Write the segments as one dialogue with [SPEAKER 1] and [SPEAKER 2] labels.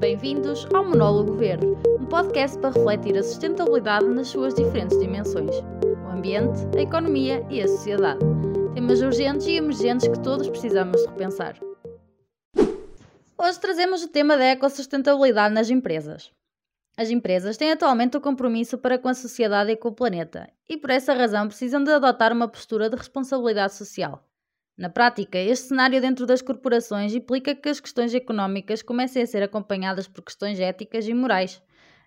[SPEAKER 1] Bem-vindos ao Monólogo Verde, um podcast para refletir a sustentabilidade nas suas diferentes dimensões: o ambiente, a economia e a sociedade. Temas urgentes e emergentes que todos precisamos repensar. Hoje trazemos o tema da ecossustentabilidade nas empresas. As empresas têm atualmente o compromisso para com a sociedade e com o planeta, e por essa razão precisam de adotar uma postura de responsabilidade social. Na prática, este cenário dentro das corporações implica que as questões económicas comecem a ser acompanhadas por questões éticas e morais,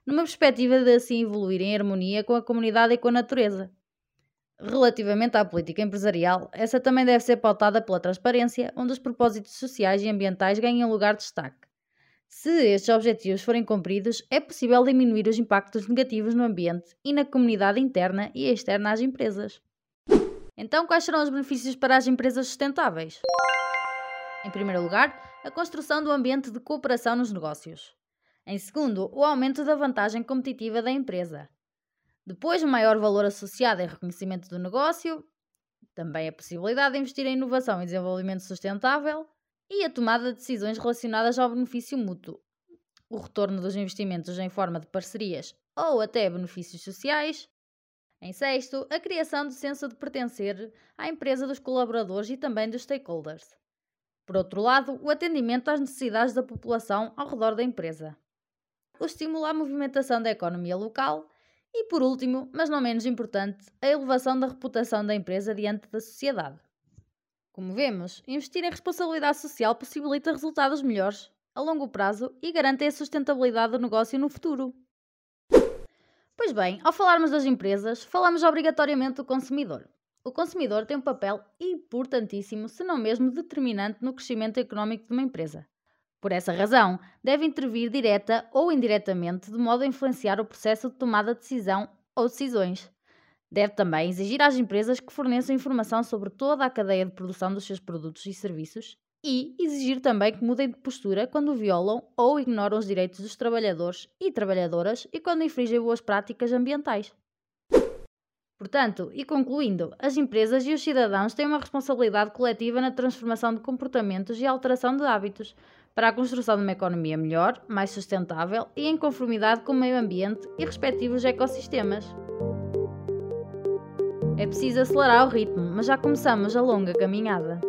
[SPEAKER 1] numa perspectiva de assim evoluir em harmonia com a comunidade e com a natureza. Relativamente à política empresarial, essa também deve ser pautada pela transparência, onde os propósitos sociais e ambientais ganham lugar de destaque. Se estes objetivos forem cumpridos, é possível diminuir os impactos negativos no ambiente e na comunidade interna e externa às empresas. Então, quais serão os benefícios para as empresas sustentáveis? Em primeiro lugar, a construção do ambiente de cooperação nos negócios. Em segundo, o aumento da vantagem competitiva da empresa. Depois, maior valor associado é reconhecimento do negócio, também a possibilidade de investir em inovação e desenvolvimento sustentável e a tomada de decisões relacionadas ao benefício mútuo, o retorno dos investimentos em forma de parcerias ou até benefícios sociais, em sexto, a criação do senso de pertencer à empresa dos colaboradores e também dos stakeholders. Por outro lado, o atendimento às necessidades da população ao redor da empresa. O estímulo à movimentação da economia local e, por último, mas não menos importante, a elevação da reputação da empresa diante da sociedade. Como vemos, investir em responsabilidade social possibilita resultados melhores a longo prazo e garante a sustentabilidade do negócio no futuro. Pois bem, ao falarmos das empresas, falamos obrigatoriamente do consumidor. O consumidor tem um papel importantíssimo, se não mesmo determinante, no crescimento económico de uma empresa. Por essa razão, deve intervir direta ou indiretamente de modo a influenciar o processo de tomada de decisão ou decisões. Deve também exigir às empresas que forneçam informação sobre toda a cadeia de produção dos seus produtos e serviços e exigir também que mudem de postura quando violam ou ignoram os direitos dos trabalhadores e trabalhadoras e quando infringem boas práticas ambientais. Portanto, e concluindo, as empresas e os cidadãos têm uma responsabilidade coletiva na transformação de comportamentos e alteração de hábitos para a construção de uma economia melhor, mais sustentável e em conformidade com o meio ambiente e respectivos ecossistemas. É preciso acelerar o ritmo, mas já começamos a longa caminhada.